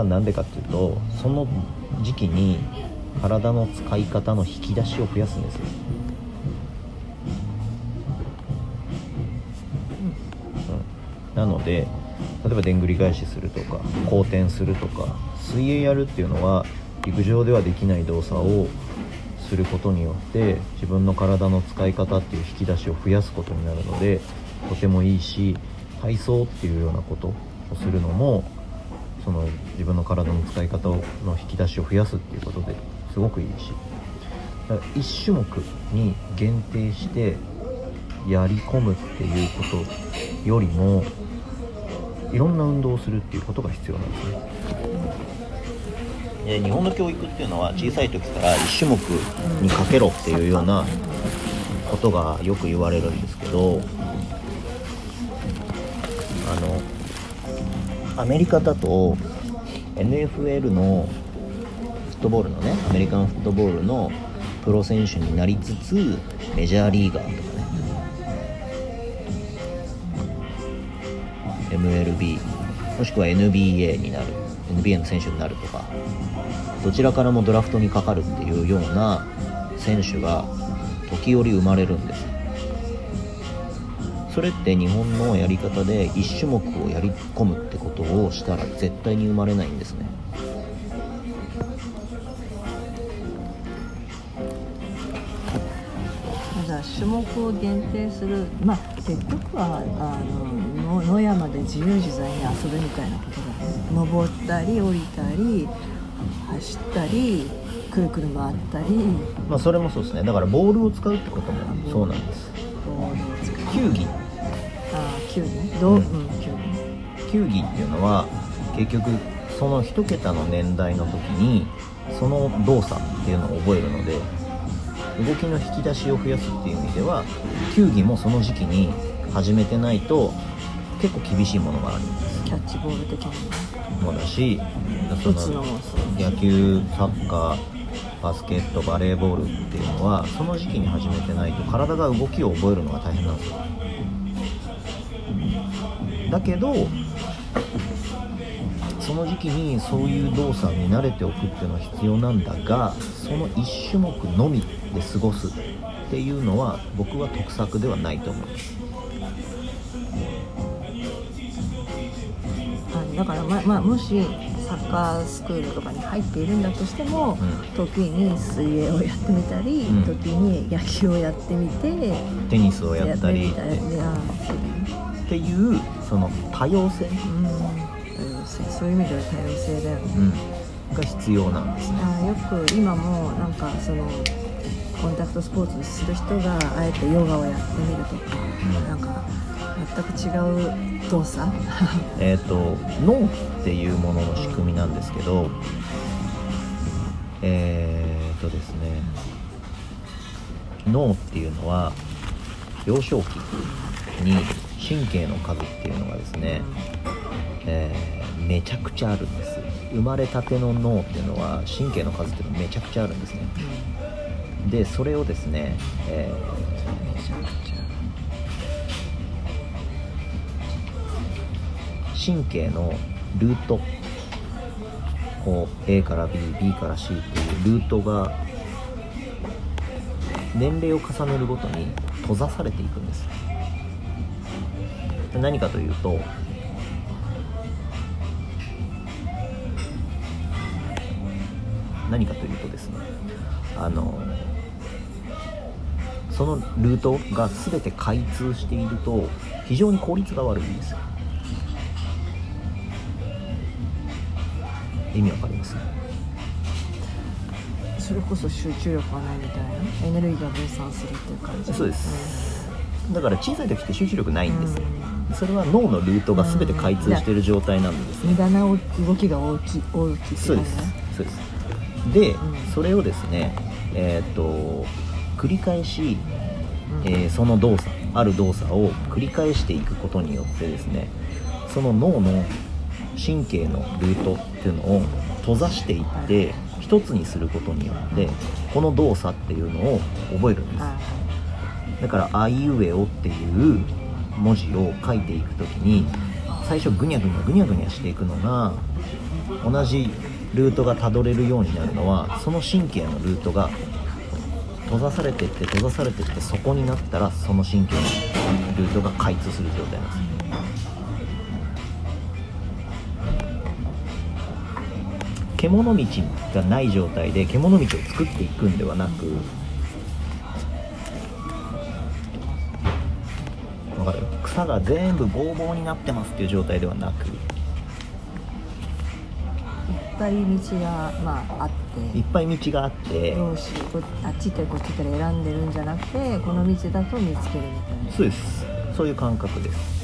は何でかっていうとその時期に体の使い方の引き出しを増やすんですよ、うん、なので例えばでんぐり返しするとか後転するとか水泳やるっていうのは陸上ではできない動作をすることによって自分の体の使い方っていう引き出しを増やすことになるのでとてもいいし体操っていうようなことをするのもその自分の体の使い方の引き出しを増やすっていうことですごくいいしだから1種目に限定してやり込むっていうことよりもいろんな運動をするっていうことが必要なんですね。で日本の教育っていうのは小さい時から1種目にかけろっていうようなことがよく言われるんですけどあのアメリカだと NFL のフットボールのねアメリカンフットボールのプロ選手になりつつメジャーリーガーとかね。MLB もしくは NBA になる NBA の選手になるとかどちらからもドラフトにかかるっていうような選手が時折生まれるんです。それって日本のやり方で1種目をやり込むってことをしたら絶対に生まれないんですね。じゃあ種目を限定する。まあ結局はあの野野山で自由自在に遊ぶみたいなことだね。登ったり降りたり走ったりくるくる回ったり。まあそれもそうですね。だからボールを使うってこともそうなんです球技どう、ううんん、球技球技っていうのは結局その1桁の年代の時にその動作っていうのを覚えるので動きの引き出しを増やすっていう意味では球技もその時期に始めてないと結構厳しいものがあるんです。キャッチボール的なもだし。野球サッカーバスケットバレーボールっていうのはその時期に始めてないと体が動きを覚えるのが大変なんですよだけどその時期にそういう動作に慣れておくっていうのは必要なんだがその1種目のみで過ごすっていうのは僕は得策ではないと思いますはいだからままあもしサッカースクールとかに入っているんだとしても、ん。時に水泳をやってみたり、うん。時に野球をやってみてテニスをやったり。やってみたりっていうその多様性、うん。多様性そういう意味では多様性だよね。うん、が必要なんですね。あよく今もなんかそのコンタクトスポーツする人があえてヨガをやってみるとか、うん。なんか全く違う動作？えっ、と脳っていうものの仕組みなんですけどえっ、とですね脳っていうのは幼少期に神経の数っていうのがですね、えーめちゃくちゃあるんです。生まれたての脳っていうのは神経の数っていうのがめちゃくちゃあるんですね。でそれをですね、えーめちゃくちゃ神経のルート。こう A から BB から C っていうルートが年齢を重ねるごとに閉ざされていくんです何かというと何かというとですねあのそのルートが全て開通していると非常に効率が悪いんですよ。意味わかります？それこそ集中力がないみたいな？エネルギーが分散するっていう感じそうです。だから小さい時って集中力ないんですよ。うそれは脳のルートが全て開通している状態なんですね。無駄な動きが大きい大きいそうです。そうです。で、うん。それをですねえーっと繰り返し、うん。えーその動作ある動作を繰り返していくことによってですねその脳の神経のルートっていうのを閉ざしていって一つにすることによってこの動作っていうのを覚えるんです。あだから「あいうえお」っていう文字を書いていく時に最初ぐにゃぐにゃぐにゃぐにゃしていくのが同じルートがたどれるようになるのはその神経のルートが閉ざされてって閉ざされてってそこになったらその神経のルートが開通する状態なんです。獣道がない状態で獣道を作っていくんではなく草が全部ボーボーになってますっていう状態ではなく。いっぱい道が、まあ、あって。いっぱい道があって。どうしこあっち行ったりこっち行ったり選んでるんじゃなくてこの道だと見つけるみたいな。そうです。そういう感覚です。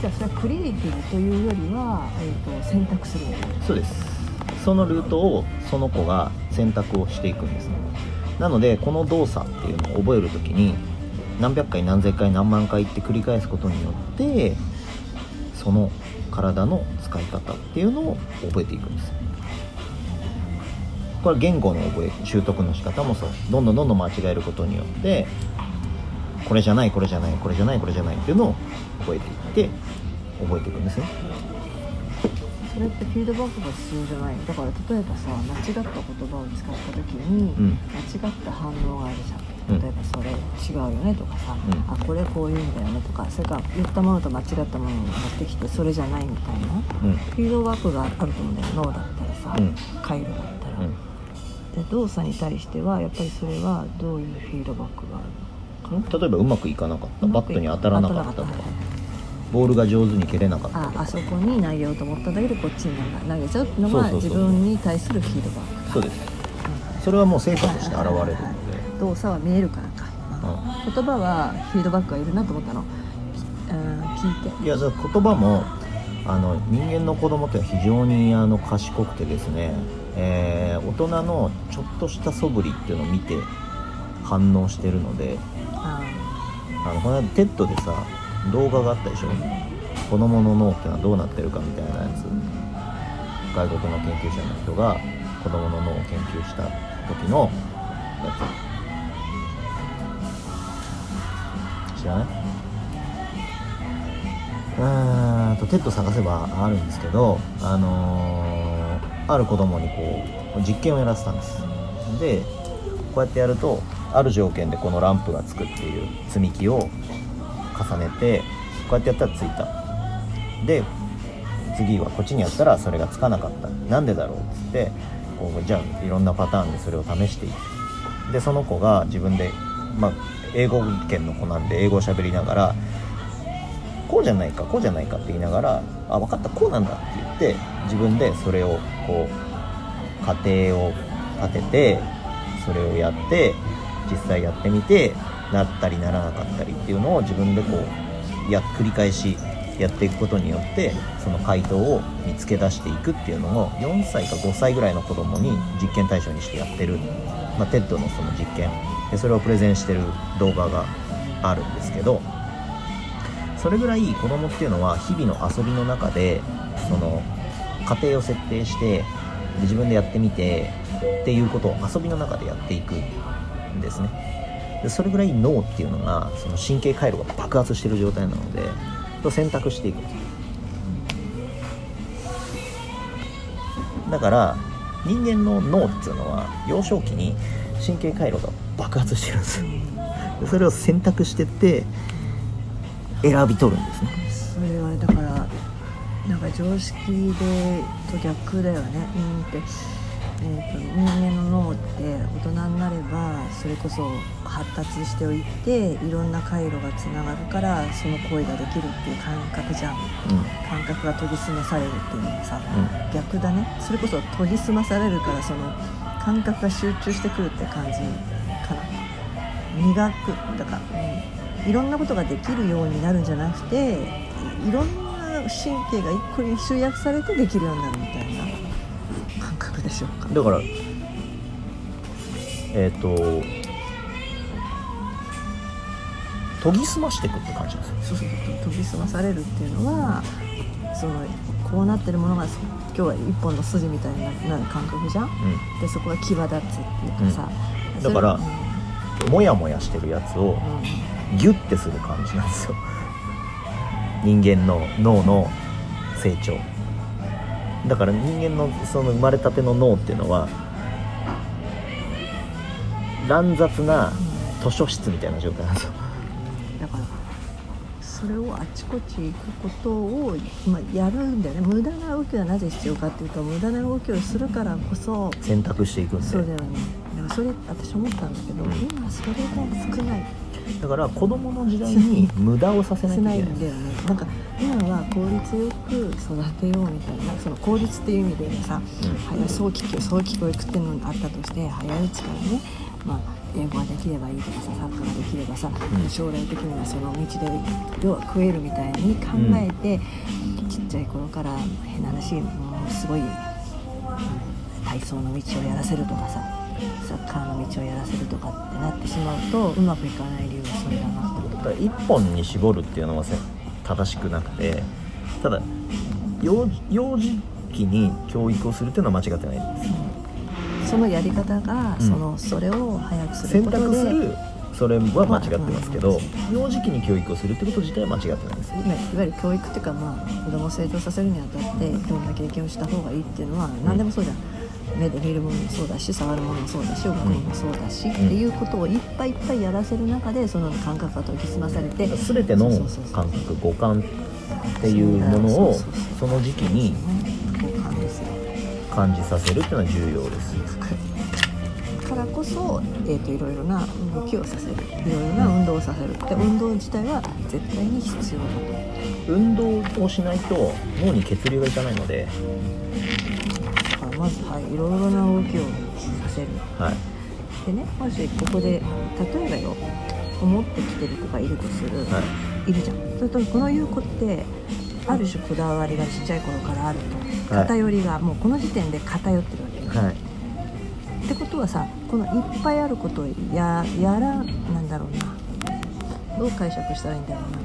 じゃあそれはクリエイティブというよりは、えー、と選択する。そうです。そのルートをその子が選択をしていくんですね。なのでこの動作っていうのを覚える時に何百回何千回何万回って繰り返すことによってその体の使い方っていうのを覚えていくんです。これ言語の覚え習得の仕方もそう。どんどんどんどん間違えることによってこれじゃないこれじゃないこれじゃないこれじゃないっていうのを覚えていって覚えていくんですね。それってフィードバックが必要じゃない。だから例えばさ間違った言葉を使った時に、うん。間違った反応があるじゃん例えばそれ違うよねとかさ、うん。あこれこういうんだよねとかそれから言ったものと間違ったものを持ってきてそれじゃないみたいなうん。フィードバックがあると思うんだよ。脳だったらさ、うん。回路だったら、うん。で動作に対してはやっぱりそれはどういうフィードバックがあるのか例えばうまくいかなかった。バットに当たらなかったとか。ボールが上手に蹴れなかったああそこに投げようと思ったんだけどこっちに投げちゃうっていうのが自分に対するフィードバックそうです。それはもう成果として現れる動作は見えるからか、う言葉はフィードバックがいるなと思ったの、うん、聞いて。ん、いやだから言葉もあの人間の子供って非常にあの賢くてですね、えー大人のちょっとした素振りっていうのを見て反応してるのでああのこの間 TED でさ動画があったでしょ？子供の脳っていうのはどうなってるかみたいなやつ。外国の研究者の人が子供の脳を研究した時のやつ知らない？うーんと TED 探せばあるんですけどあのーある子供にこう実験をやらせたんです。でこうやってやるとある条件でこのランプがつくっていう積み木を重ねてこうやってやったらついた。で次はこっちにやったらそれがつかなかった。なんでだろうっつってこうじゃあいろんなパターンでそれを試していく。でその子が自分で、まあ、英語圏の子なんで英語を喋りながらこうじゃないかこうじゃないかって言いながらあ分かったこうなんだって言って自分でそれをこう過程を立ててそれをやって実際やってみてなったりならなかったりっていうのを自分でこうや繰り返しやっていくことによってその回答を見つけ出していくっていうのを4歳か5歳ぐらいの子供に実験対象にしてやってる、まあ、 TED のその実験。でそれをプレゼンしてる動画があるんですけどそれぐらい子供っていうのは日々の遊びの中でその仮定を設定してで自分でやってみてっていうことを遊びの中でやっていくんですね。でそれぐらい脳っていうのがその神経回路が爆発してる状態なので選択していく。んですだから人間の脳っていうのは幼少期に神経回路が爆発してるんですよ。でそれを選択してって選び取るんですね。それはだからなんか常識でと逆だよねうんって、えー、と人間の脳って大人になればそれこそ発達しておいていろんな回路がつながるからその行為ができるっていう感覚じゃん。う感覚が研ぎ澄まされるっていうのはさ、ん。逆だね。それこそ研ぎ澄まされるからその感覚が集中してくるって感じかな。磨くだから、うん、いろんなことができるようになるんじゃなくていいろんな神経が一個に集約されてできるようになるみたいなでしょうか。んだからえっ、と研ぎ澄ましていくって感じなんですよ。そうそうそう研ぎ澄まされるっていうのはそのこうなってるものがそ今日は一本の筋みたいになる感覚じゃん？うでそこが際立つっていうかさ、うん。だからモヤモヤしてるやつをギュッてする感じなんですよ。人間の脳の成長だから人間のその生まれたての脳っていうのは乱雑な図書室みたいな状態なんですよ。だからそれをあちこち行くことを、まあ、やるんだよね。無駄な動きはなぜ必要かっていうと無駄な動きをするからこそ選択していくんでそうだよね。だからそれ私思ったんだけど今それが少ないだから子供の時代に無駄をさせないいけない。んだよね。なんか今は効率よく育てようみたいなその効率っていう意味でさ、うん。早早期教早期教育っていうのがあったとして早いうちからね、まあ、英語ができればいいとかさサッカーができればさ、うん。将来的にはその道で要は食えるみたいに考えて、ちっちゃい頃から変な話もうすごい体操の道をやらせるとかさサッカーの道をやらせるとかってなってしまうとうまくいかない理由はそれだなと。思ってだから一本に絞るっていうのはせ正しくなくてただ幼幼児期に教育をするっていうのは間違ってない。ですそのやり方が、うん。そのそれを早くする選ことで択するそれは間違ってますけど幼児期に教育をするってこと自体は間違ってないです今いわゆる教育っていうか、まあ、子供を成長させるにあたっていろんな経験をした方がいいっていうのは何でもそうじゃん、目で見るものもそうだし触るものもそうだし動くものもそうだし、っていうことをいっぱいいっぱいやらせる中でその感覚が研ぎ澄まされて全ての感覚五感っていうものをその時期に五感じさせるっていうのは重要です。からこそ、えー、といろいろな動きをさせるいろいろな運動をさせるで運動自体は絶対に必要だと。運動をしないと脳に血流がいかないので、まずはいいろいろな動きをさせる。はい、でねもしここで例えばよ思ってきてる子がいるとする、、はい。るじゃん。それとこの言う子ってある種こだわりがちっちゃい頃からあると。はい。偏りがもうこの時点で偏ってるわけよ、いはい、ってことはさこのいっぱいあることをややらなんだろうな。どう解釈したらいいんだろうな。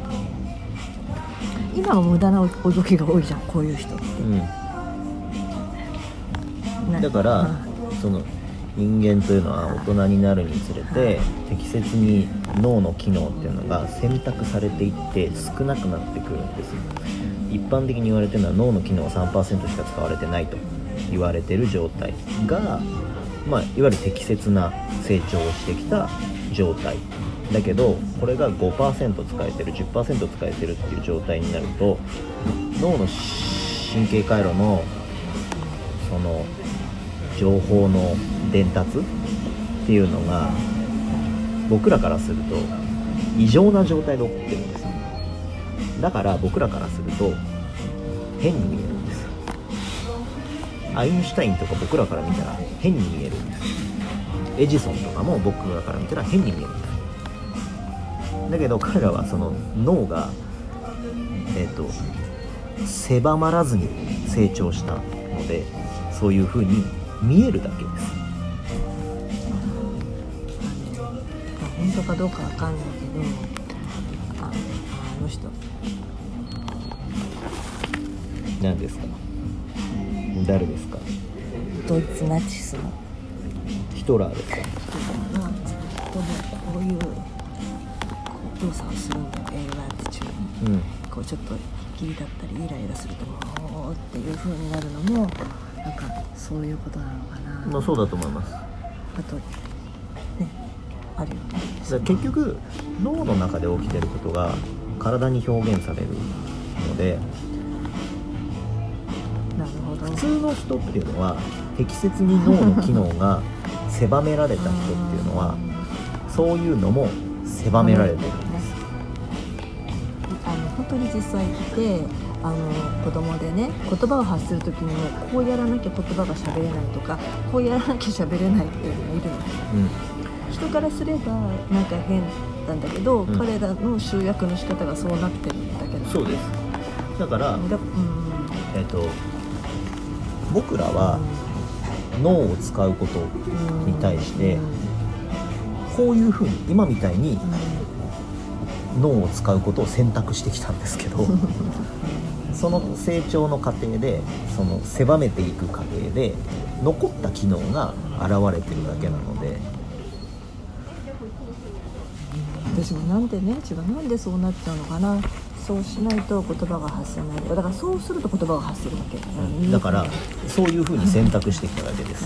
今も無駄な動きが多いじゃんこういう人って、うん、なだから、うんその人間というのは大人になるにつれて適切に脳の機能っていうのが選択されていって少なくなってくるんです一般的に言われてるのは脳の機能は3%しか使われてないと言われてる状態が、まあ、いわゆる適切な成長をしてきた状態。だけどこれが5%使えてる10%使えてるっていう状態になると脳の神経回路のその情報の伝達っていうのが僕らからすると異常な状態で起こってるんです。だから僕らからすると変に見えるんです。アインシュタインとか僕らから見たら変に見えるんです。エジソンとかも僕らから見たら変に見えるんです。だけど彼らはその脳がえっ、と狭まらずに成長したのでそういう風に見えるだけです。まあ本当かどうかわかんないけどああの人。何ですか？誰ですか？ドイツナチスの。ヒトラーですか？人もうこういう動作をするんだよ映画中に。うん。こうちょっとギリだったりイライラするとおーっていう風になるのもなんかそういうことなのかな、まあそうだと思います。あとねあるよね。ら結局脳の中で起きてることが体に表現されるのでなるほど。普通の人っていうのは適切に脳の機能が 狭められた人っていうのはそういうのも狭められてる当に実際ってあの子供でね言葉を発する時にもこうやらなきゃ言葉が喋れないとかこうやらなきゃ喋れないっていうのがいるのうん。人からすればなんか変なんだけど、うん。彼らの集約の仕方がそうなってるんだけどそうです。だから、だうん。えっと僕らは脳を使うことに対してうん。こういうふうに今みたいにうん脳を使うことを選択してきたんですけど その成長の過程でその狭めていく過程で残った機能が現れてるだけなので。私もなんでね違うなんでそうなっちゃうのかな。そうしないと言葉が発せないだからそうすると言葉が発せるわけだから、だからそういうふうに選択してきただけです